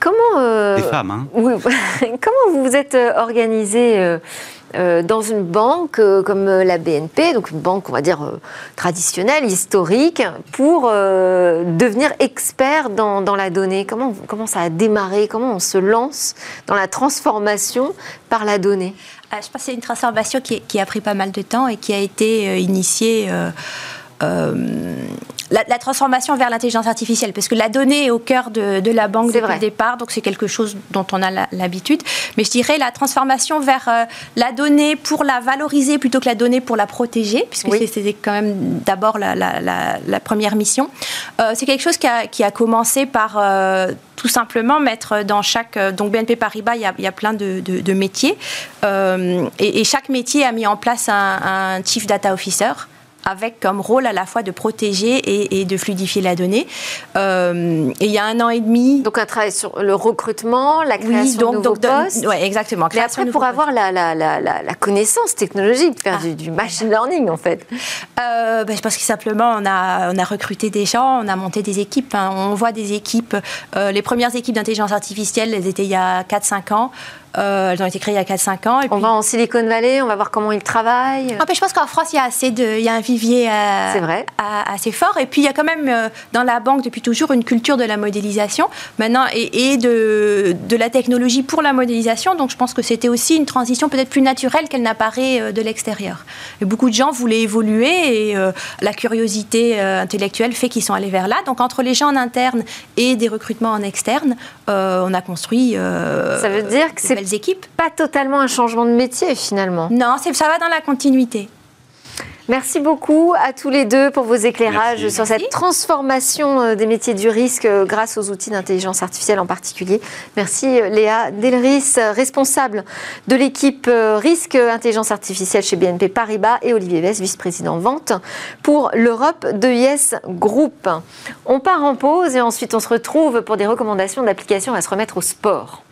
Comment des femmes, hein. Comment vous vous êtes organisé euh, dans une banque euh, comme euh, la BNP, donc une banque, on va dire, traditionnelle, historique, pour devenir expert dans, dans, la donnée? Comment, comment ça a démarré? Comment on se lance dans la transformation par la donnée? Je pense que c'est une transformation qui, qui, a pris pas mal de temps et qui a été initiée la, transformation vers l'intelligence artificielle, parce que la donnée est au cœur de, la banque depuis le départ, donc c'est quelque chose dont on a l'habitude. Mais je dirais la transformation vers euh, la donnée pour la valoriser plutôt que la donnée pour la protéger, puisque c'était quand même d'abord la, première mission. Euh, c'est quelque chose qui a, qui a commencé par euh, tout simplement mettre dans chaque... Donc BNP Paribas, il y a, il y a plein de, de, métiers, et, chaque métier a mis en place un, un Chief Data Officer avec comme rôle à la fois de protéger et, de fluidifier la donnée. Euh, et il y a un an et demi... Donc un travail sur le recrutement, la création de nouveaux postes. Oui, exactement. Mais après, pour avoir la, la, la, la, connaissance technologique, faire ah. du, machine learning en fait euh, ben, Je pense que simplement, on a, on a recruté des gens, on a monté des équipes. Hein. On voit des équipes, euh, les premières équipes d'intelligence artificielle, elles étaient il y a 4-5 ans. Euh, elles ont été créées il y a 4-5 ans. Et on va en Silicon Valley, on va voir comment ils travaillent. Ah, je pense qu'en France, il y a assez de, il y a un vivier euh, vrai. assez fort. Et puis, il y a quand même euh, dans la banque depuis toujours une culture de la modélisation maintenant et, de, de, la technologie pour la modélisation. Donc, je pense que c'était aussi une transition peut-être plus naturelle qu'elle n'apparaît de l'extérieur. Et beaucoup de gens voulaient évoluer et la curiosité intellectuelle fait qu'ils sont allés vers là. Donc, entre les gens en interne et des recrutements en externe, on a construit. Ça veut dire que c'est équipes. Pas totalement un changement de métier finalement. Non, ça va dans la continuité. Merci beaucoup à tous les deux pour vos éclairages sur cette transformation euh, des métiers du risque euh, grâce aux outils d'intelligence artificielle en particulier. Merci euh, Léa Delris, responsable de l'équipe risque intelligence artificielle chez BNP Paribas et Olivier Vess, vice-président vente pour l'Europe de Yes Group. On part en pause et ensuite on se retrouve pour des recommandations d'applications à se remettre au sport.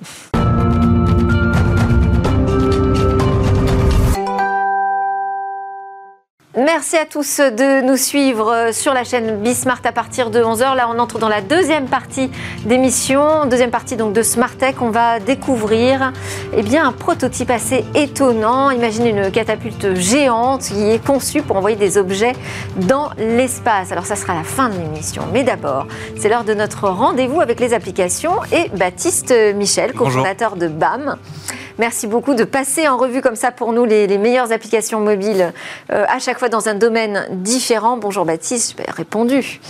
Merci à tous de nous suivre sur la chaîne Bismart à partir de 11h. Là, on entre dans la deuxième partie d'émission, deuxième partie donc de Tech. On va découvrir eh bien, un prototype assez étonnant. Imaginez une catapulte géante qui est conçue pour envoyer des objets dans l'espace. Alors, ça sera la fin de l'émission. Mais d'abord, c'est l'heure de notre rendez-vous avec les applications et Baptiste Michel, cofondateur de BAM. Merci beaucoup de passer en revue comme ça pour nous les, meilleures applications mobiles euh, à chaque fois dans un domaine différent. Bonjour Baptiste, répondu.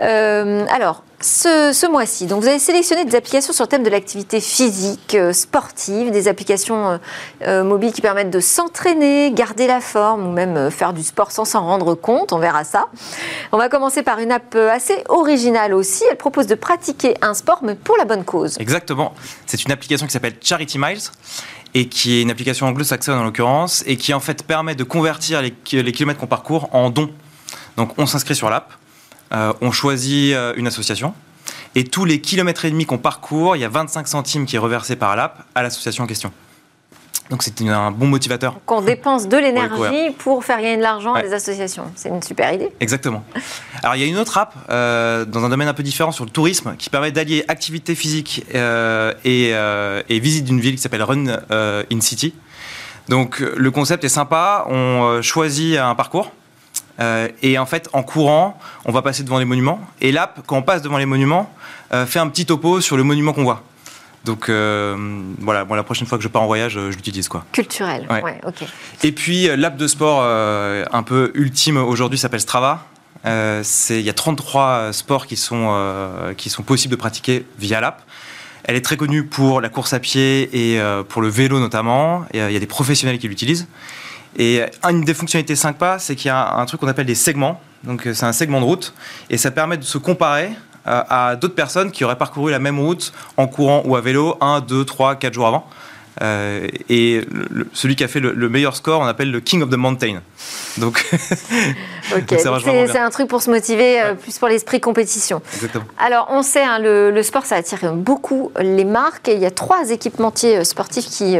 Euh, alors, ce, mois-ci. Donc, vous avez sélectionné des applications sur le thème de l'activité physique, euh, sportive, des applications mobiles qui permettent de s'entraîner, garder la forme ou même faire du sport sans s'en rendre compte. On verra ça. On va commencer par une app assez originale aussi. Elle propose de pratiquer un sport, mais pour la bonne cause. Exactement. C'est une application qui s'appelle Charity Miles et qui est une application anglo-saxonne en l'occurrence, et qui en fait permet de convertir les, kilomètres qu'on parcourt en dons. Donc on s'inscrit sur l'app, euh, on choisit euh, une association, et tous les kilomètres et demi qu'on parcourt, il y a 25 centimes qui est reversé par l'app à l'association en question. Donc c'est un bon motivateur. Qu'on dépense de l'énergie pour, faire gagner de l'argent à des associations. C'est une super idée. Exactement. Alors il y a une autre app euh, dans un domaine un peu différent sur le tourisme qui permet d'allier activité physique euh, euh, et, visite d'une ville qui s'appelle Run in City. Donc le concept est sympa. On choisit un parcours. Et en fait, en courant, on va passer devant les monuments. Et l'app, quand on passe devant les monuments, fait un petit topo sur le monument qu'on voit. Donc euh, voilà, bon, la prochaine fois que je pars en voyage, euh, je l'utilise quoi. Culturel, ouais. ok. Et puis euh, l'app de sport un peu ultime aujourd'hui s'appelle Strava. il y a 33 sports qui sont, qui sont possibles de pratiquer via l'app. Elle est très connue pour la course à pied et pour le vélo notamment. Il y a des professionnels qui l'utilisent. Et une des fonctionnalités 5 pas, c'est qu'il y a un truc qu'on appelle des segments. Donc c'est un segment de route et ça permet de se comparer euh, à d'autres personnes qui auraient parcouru la même route en courant ou à vélo 1, 2, 3, 4 jours avant. Euh, et celui qui a fait le, meilleur score, on appelle le King of the Mountain. Donc, c'est un truc pour se motiver, euh, plus pour l'esprit compétition. Exactement. Alors, on sait, hein, le, sport, ça attire beaucoup les marques. Et il y a trois équipementiers sportifs qui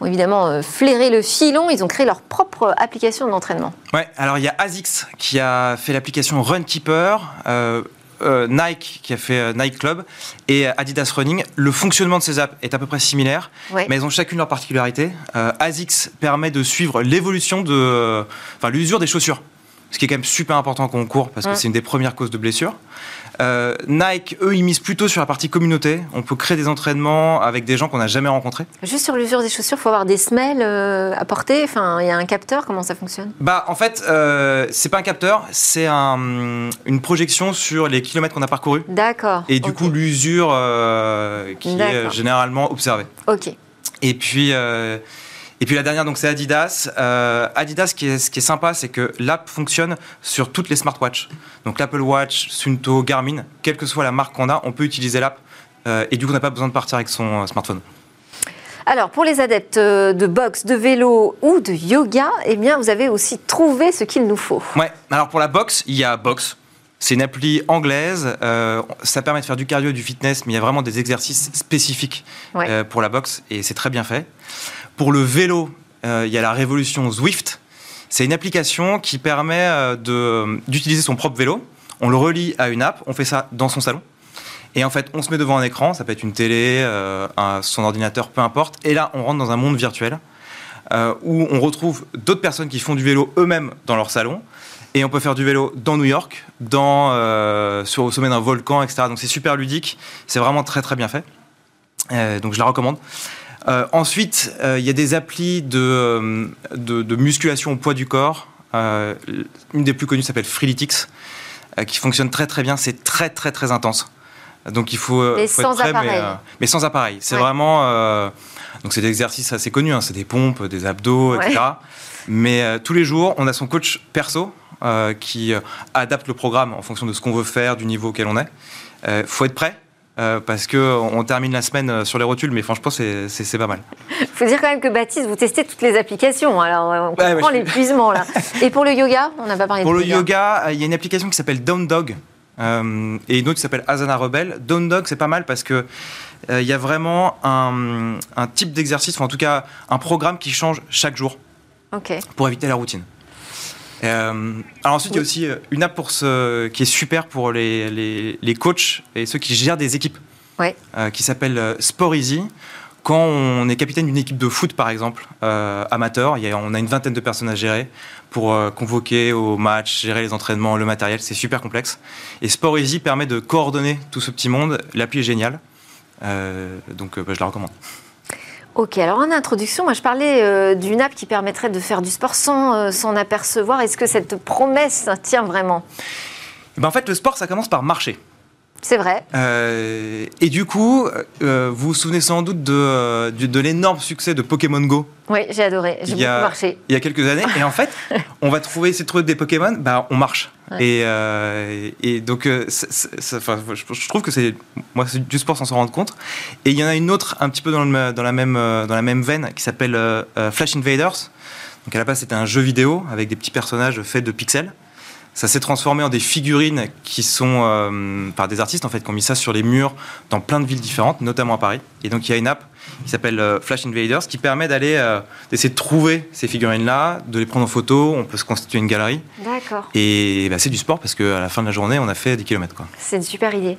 ont évidemment flairé le filon. Ils ont créé leur propre application d'entraînement. Ouais, alors il y a ASICS qui a fait l'application Runkeeper. Euh, Nike qui a fait euh, Nike Club et Adidas Running. Le fonctionnement de ces apps est à peu près similaire, mais elles ont chacune leur particularité. Euh, ASICS permet de suivre l'évolution de, enfin l'usure des chaussures. ce qui est quand même super important quand on court parce que c'est une des premières causes de blessures. Euh, Nike, eux, ils misent plutôt sur la partie communauté. On peut créer des entraînements avec des gens qu'on n'a jamais rencontrés. Juste sur l'usure des chaussures, il faut avoir des semelles euh, à porter. Enfin, il y a un capteur. Comment ça fonctionne? Bah, en fait, euh, c'est pas un capteur, c'est un, une projection sur les kilomètres qu'on a parcourus. D'accord. Et du coup, l'usure euh, qui est généralement observée. Ok. Et puis. Et puis la dernière, donc c'est Adidas. Euh, Adidas, ce qui est, ce qui est sympa, c'est que l'app fonctionne sur toutes les smartwatches. Donc l'Apple Watch, Sunto, Garmin, quelle que soit la marque qu'on a, on peut utiliser l'app. Euh, et du coup, on n'a pas besoin de partir avec son euh, smartphone. Alors, pour les adeptes de boxe, de vélo ou de yoga, eh bien, vous avez aussi trouvé ce qu'il nous faut. Ouais. Alors pour la boxe, il y a Box. C'est une appli anglaise. Euh, ça permet de faire du cardio et du fitness, mais il y a vraiment des exercices spécifiques Ouais. euh, pour la boxe et c'est très bien fait. Pour le vélo, euh, il y a la révolution Zwift. C'est une application qui permet euh, d'utiliser son propre vélo. On le relie à une app. On fait ça dans son salon. Et en fait, on se met devant un écran. Ça peut être une télé, euh, son ordinateur, peu importe. Et là, on rentre dans un monde virtuel où on retrouve d'autres personnes qui font du vélo eux-mêmes dans leur salon. Et on peut faire du vélo dans New York, dans, sur, au sommet d'un volcan, etc. Donc c'est super ludique. C'est vraiment très très bien fait. Donc je la recommande. Euh, ensuite, euh, il y a des applis de, euh, de, de musculation au poids du corps. Euh, une des plus connues s'appelle Freeletics, euh, qui fonctionne très très bien. C'est très très très intense. Donc il faut, Mais faut sans être prêt, appareil. Mais, mais sans appareil. C'est Ouais. vraiment. euh, donc c'est des exercices assez connus. hein. C'est des pompes, des abdos, Ouais. etc. Mais euh, tous les jours, on a son coach perso euh, qui adapte le programme en fonction de ce qu'on veut faire, du niveau auquel on est. Euh, faut être prêt. Euh, parce que on termine la semaine euh, sur les rotules, mais franchement c'est- pas mal. Il faut dire quand même que Baptiste, vous testez toutes les applications. Alors, euh, on comprend ouais, l'épuisement là. Et pour le yoga, on n'a pas parlé Pour de le yoga, euh, il y a une application qui s'appelle Down Dog euh, et une autre qui s'appelle Asana Rebel. Down Dog, c'est pas mal parce que euh, il y a vraiment un, un type d'exercice, enfin en tout cas un programme qui change chaque jour pour éviter la routine. Euh, alors ensuite, il y a aussi euh, une app pour ce, qui est super pour les, les, les coachs et ceux qui gèrent des équipes, euh, qui s'appelle Sport Easy. Quand on est capitaine d'une équipe de foot, par exemple, euh, amateur, il y a, on a une vingtaine de personnes à gérer pour convoquer au match, gérer les entraînements, le matériel, c'est super complexe. Et Sport Easy permet de coordonner tout ce petit monde. L'appli est géniale, donc bah, je la recommande. Ok, alors en introduction, moi je parlais euh, d'une app qui permettrait de faire du sport sans euh, s'en apercevoir. Est-ce que cette promesse tient vraiment? Et ben, en fait, le sport, ça commence par marcher. C'est vrai. Euh, et du coup, euh, vous vous souvenez sans doute de, euh, de l'énorme succès de Pokémon Go Oui, j'ai adoré. J'ai beaucoup marché. il y a quelques années. Et en fait, on va trouver, de trouver des Pokémon, bah, on marche. Ouais. Et, euh, et donc, je, je trouve que c'est moi, c'est du sport sans s'en rendre compte. Et il y en a une autre un petit peu dans, le- dans la, même, dans la même veine qui s'appelle Flash Invaders. Donc à la base, c'était un jeu vidéo avec des petits personnages faits de pixels. Ça s'est transformé en des figurines qui sont euh, par des artistes en fait qui ont mis ça sur les murs dans plein de villes différentes, notamment à Paris. Et donc il y a une app qui s'appelle euh, Flash Invaders qui permet d'aller euh, d'essayer de trouver ces figurines-là, de les prendre en photo. On peut se constituer une galerie D'accord. et bah, c'est du sport parce qu'à la fin de la journée, on a fait 10 km. C'est une super idée.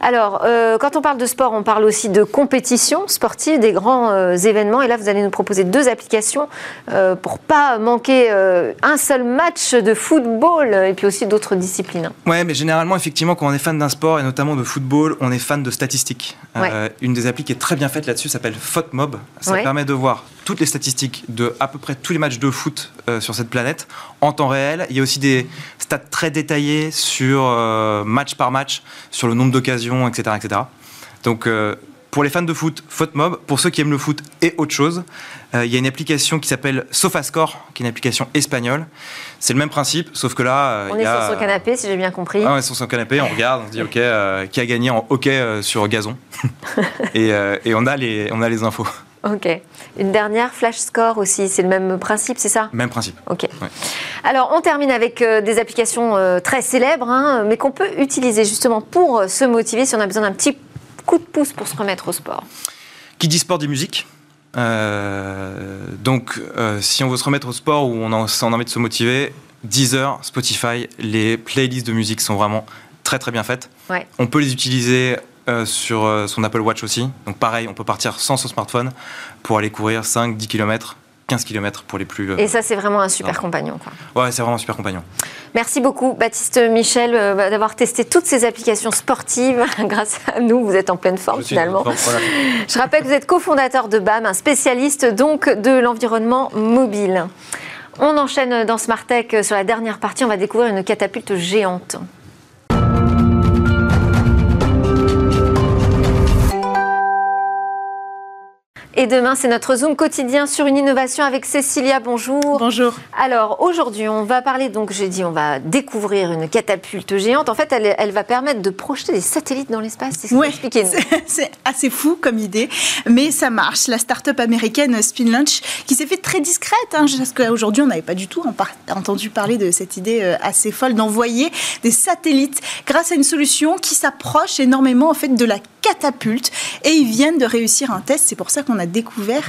Alors, euh, quand on parle de sport, on parle aussi de compétition sportive, des grands euh, événements. Et là, vous allez nous proposer deux applications pour pas manquer un seul match de football et puis aussi d'autres disciplines. Ouais, mais généralement, effectivement, quand on est fan d'un sport et notamment de football, on est fan de statistiques. Euh, une des applis qui est très bien faite là-dessus s'appelle FotMob. Ça Ouais. permet de voir toutes les statistiques de à peu près tous les matchs de foot euh, sur cette planète en temps réel. Il y a aussi des stats très détaillés sur euh, match par match, sur le nombre d'occasions, etc., etc. Donc euh, pour les fans de foot, FotMob. Pour ceux qui aiment le foot et autre chose, euh, il y a une application qui s'appelle SofaScore, qui est une application espagnole. C'est le même principe, sauf que là, euh, On est a- sur son canapé, si j'ai bien compris. ah ouais, sur son canapé, on regarde, on se dit ok, euh, qui a gagné en hockey euh, sur gazon et, euh, et on a les on a les infos. Ok. Une dernière, Flash Score aussi, c'est le même principe, c'est ça? Même principe. Ok. Ouais. Alors, on termine avec des applications très célèbres, hein, mais qu'on peut utiliser justement pour se motiver si on a besoin d'un petit coup de pouce pour se remettre au sport. Qui dit sport dit musique. Euh, donc, euh, si on veut se remettre au sport ou on a, on a envie de se motiver, Deezer, Spotify, les playlists de musique sont vraiment très très bien faites. Ouais. On peut les utiliser euh, sur son Apple Watch aussi. Donc pareil, on peut partir sans son smartphone pour aller courir 5-10 km 15 km pour les plus. Et ça, c'est vraiment un super compagnon. Quoi. Ouais, c'est vraiment un super compagnon. Merci beaucoup, Baptiste Michel, bah, d'avoir testé toutes ces applications sportives. Grâce à nous, vous êtes en pleine forme finalement. Je rappelle que vous êtes cofondateur de BAM, un spécialiste donc de l'environnement mobile. On enchaîne dans Smart Tech sur la dernière partie. On va découvrir une catapulte géante. Et demain, c'est notre Zoom quotidien sur une innovation avec Cécilia. Bonjour. Bonjour. Alors, aujourd'hui, on va parler, donc j'ai dit, on va découvrir une catapulte géante. En fait, elle, va permettre de projeter des satellites dans l'espace. C'est ce C'est assez fou comme idée, mais ça marche. La start-up américaine Spin Launch, qui s'est fait très discrète, hein, parce qu'aujourd'hui, on n'avait pas du tout entendu parler de cette idée euh, assez folle d'envoyer des satellites grâce à une solution qui s'approche énormément en fait de la catapulte et ils viennent de réussir un test. C'est pour ça qu'on a découvert,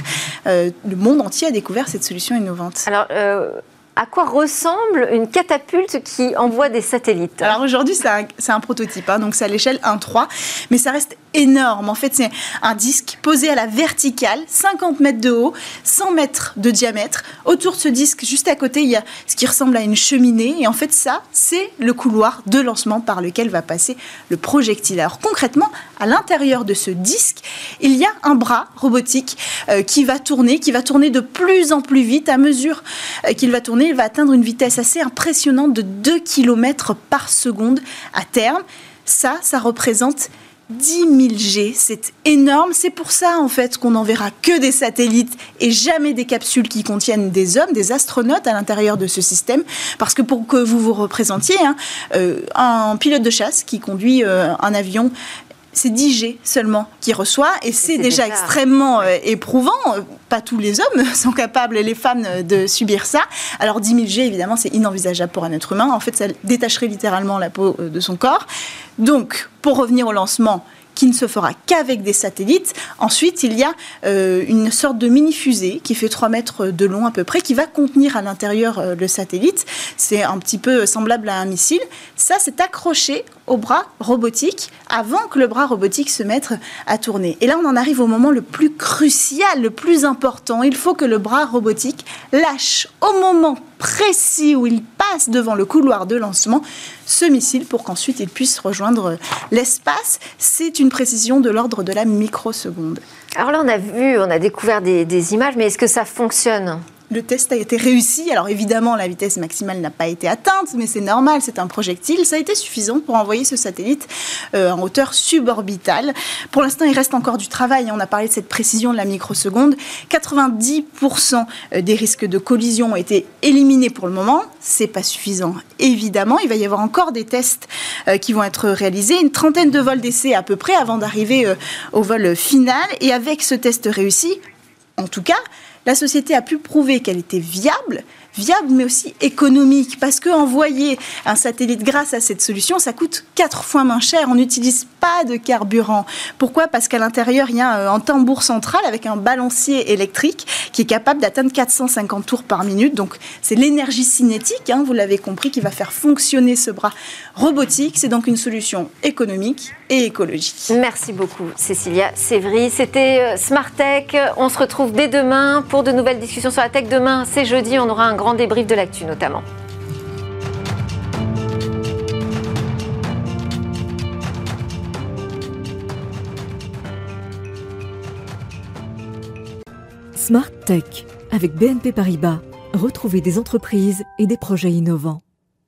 euh, le monde entier a découvert cette solution innovante. Alors, euh, à quoi ressemble une catapulte qui envoie des satellites? Alors aujourd'hui, c'est un, prototype, hein, donc c'est à l'échelle 1-3, mais ça reste énorme. En fait, c'est un disque posé à la verticale, 50 mètres de haut, 100 mètres de diamètre. Autour de ce disque, juste à côté, il y a ce qui ressemble à une cheminée. Et en fait, ça, c'est le couloir de lancement par lequel va passer le projectile. Alors concrètement, à l'intérieur de ce disque, il y a un bras robotique euh, qui va tourner, qui va tourner de plus en plus vite à mesure euh, qu'il va tourner. Il va atteindre une vitesse assez impressionnante de 2 km par seconde à terme. Ça, ça représente 10 000 G, c'est énorme. C'est pour ça, en fait, qu'on n'enverra que des satellites et jamais des capsules qui contiennent des hommes, des astronautes à l'intérieur de ce système. Parce que pour que vous vous représentiez, hein, euh, un pilote de chasse qui conduit euh, un avion c'est 10 G seulement qui reçoit et c'est déjà, extrêmement euh, éprouvant. Pas tous les hommes sont capables, les femmes, de subir ça. Alors 10 000 G, évidemment, c'est inenvisageable pour un être humain. En fait, ça détacherait littéralement la peau euh, de son corps. Donc, pour revenir au lancement, qui ne se fera qu'avec des satellites. Ensuite, il y a euh, une sorte de mini-fusée qui fait 3 mètres de long à peu près, qui va contenir à l'intérieur euh, le satellite. C'est un petit peu semblable à un missile. Ça, c'est accroché au bras robotique avant que le bras robotique se mette à tourner. Et là, on en arrive au moment le plus crucial, le plus important. Il faut que le bras robotique lâche au moment précis où il passe devant le couloir de lancement ce missile pour qu'ensuite il puisse rejoindre l'espace. C'est une précision de l'ordre de la microseconde. Alors là, on a vu, on a découvert des, des images, mais est-ce que ça fonctionne? Le test a été réussi. Alors évidemment, la vitesse maximale n'a pas été atteinte, mais c'est normal, c'est un projectile. Ça a été suffisant pour envoyer ce satellite euh, en hauteur suborbitale. Pour l'instant, il reste encore du travail. On a parlé de cette précision de la microseconde. 90% euh, des risques de collision ont été éliminés pour le moment. C'est pas suffisant, évidemment. Il va y avoir encore des tests euh, qui vont être réalisés, une trentaine de vols d'essai à peu près avant d'arriver au vol final. Et avec ce test réussi, en tout cas, la société a pu prouver qu'elle était viable, viable mais aussi économique, parce que envoyer un satellite grâce à cette solution, ça coûte quatre fois moins cher. On n'utilise pas de carburant. Pourquoi? Parce qu'à l'intérieur, il y a un tambour central avec un balancier électrique qui est capable d'atteindre 450 tours par minute. Donc c'est l'énergie cinétique, hein, vous l'avez compris, qui va faire fonctionner ce bras robotique. C'est donc une solution économique et écologique. Merci beaucoup, Cécilia Sévry. C'était euh, Smart Tech. On se retrouve dès demain pour de nouvelles discussions sur la tech. Demain, c'est jeudi, on aura un grand débrief de l'actu notamment. Smart Tech avec BNP Paribas. Retrouvez des entreprises et des projets innovants.